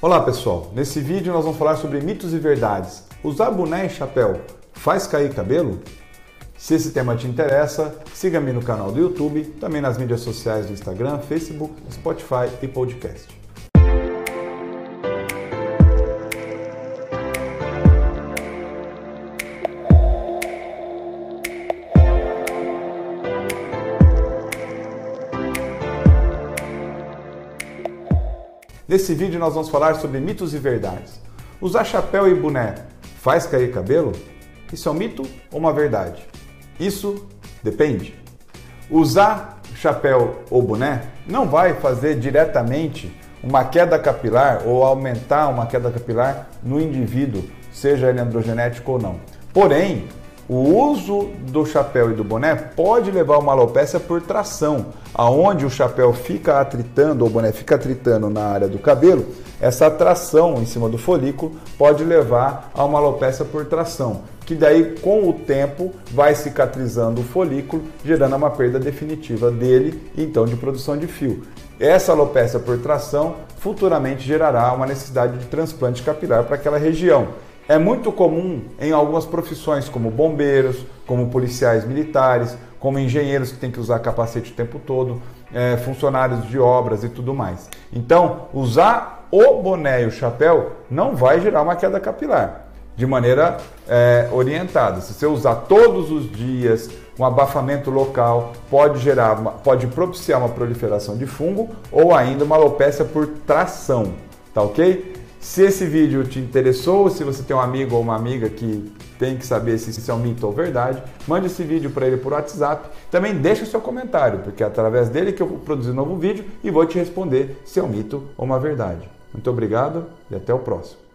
Olá pessoal, nesse vídeo nós vamos falar sobre mitos e verdades. Usar boné e chapéu faz cair cabelo? Se esse tema te interessa, siga-me no canal do YouTube, também nas mídias sociais do Instagram, Facebook, Spotify e podcast. Nesse vídeo nós vamos falar sobre mitos e verdades. Usar chapéu e boné faz cair cabelo? Isso é um mito ou uma verdade? Isso depende. Usar chapéu ou boné não vai fazer diretamente uma queda capilar ou aumentar uma queda capilar no indivíduo, seja ele androgenético ou não. Porém, o uso do chapéu e do boné pode levar a uma alopecia por tração, aonde o chapéu fica atritando, ou o boné fica atritando na área do cabelo, essa tração em cima do folículo pode levar a uma alopecia por tração, que daí com o tempo vai cicatrizando o folículo, gerando uma perda definitiva dele então de produção de fio. Essa alopecia por tração futuramente gerará uma necessidade de transplante capilar para aquela região. É muito comum em algumas profissões, como bombeiros, como policiais militares, como engenheiros que têm que usar capacete o tempo todo, é, funcionários de obras e tudo mais. Então, usar o boné e o chapéu não vai gerar uma queda capilar de maneira é, orientada. Se você usar todos os dias um abafamento local, pode gerar, uma, pode propiciar uma proliferação de fungo ou ainda uma alopecia por tração, tá ok? Se esse vídeo te interessou, se você tem um amigo ou uma amiga que tem que saber se isso é um mito ou verdade, mande esse vídeo para ele por WhatsApp. Também deixe o seu comentário, porque é através dele que eu vou produzir um novo vídeo e vou te responder se é um mito ou uma verdade. Muito obrigado e até o próximo.